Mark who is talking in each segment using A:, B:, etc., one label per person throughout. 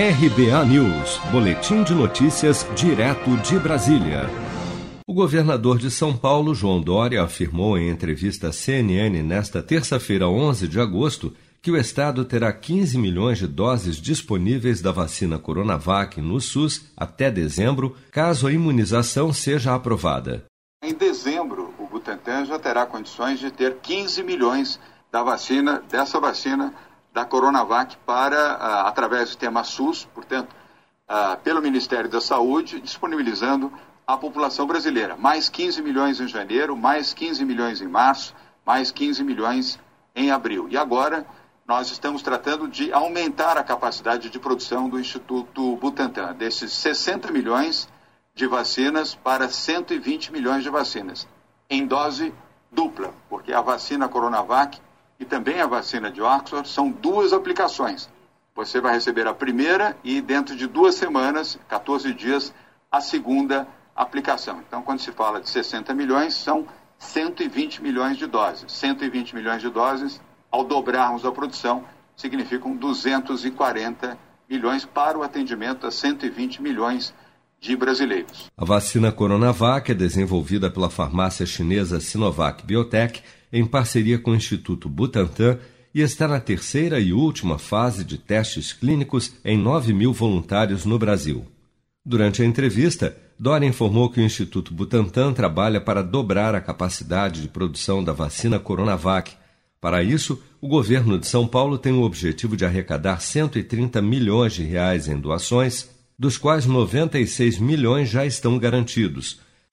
A: RBA News, Boletim de Notícias, direto de Brasília. O governador de São Paulo, João Dória, afirmou em entrevista à CNN nesta terça-feira, 11 de agosto, que o Estado terá 15 milhões de doses disponíveis da vacina Coronavac no SUS até dezembro, caso a imunização seja aprovada.
B: Em dezembro, o Butantan já terá condições de ter 15 milhões da vacina, dessa vacina da Coronavac para, ah, através do sistema SUS, portanto, ah, pelo Ministério da Saúde, disponibilizando à população brasileira. Mais 15 milhões em janeiro, mais 15 milhões em março, mais 15 milhões em abril. E agora nós estamos tratando de aumentar a capacidade de produção do Instituto Butantan, desses 60 milhões de vacinas para 120 milhões de vacinas, em dose dupla, porque a vacina Coronavac e também a vacina de Oxford são duas aplicações. Você vai receber a primeira e dentro de duas semanas, 14 dias, a segunda aplicação. Então, quando se fala de 60 milhões, são 120 milhões de doses. 120 milhões de doses, ao dobrarmos a produção, significam 240 milhões para o atendimento a 120 milhões de brasileiros.
A: A vacina Coronavac é desenvolvida pela farmácia chinesa Sinovac Biotech em parceria com o Instituto Butantan e está na terceira e última fase de testes clínicos em 9 mil voluntários no Brasil. Durante a entrevista, Dória informou que o Instituto Butantan trabalha para dobrar a capacidade de produção da vacina Coronavac. Para isso, o governo de São Paulo tem o objetivo de arrecadar 130 milhões de reais em doações, dos quais 96 milhões já estão garantidos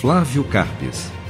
A: Flávio Carpes.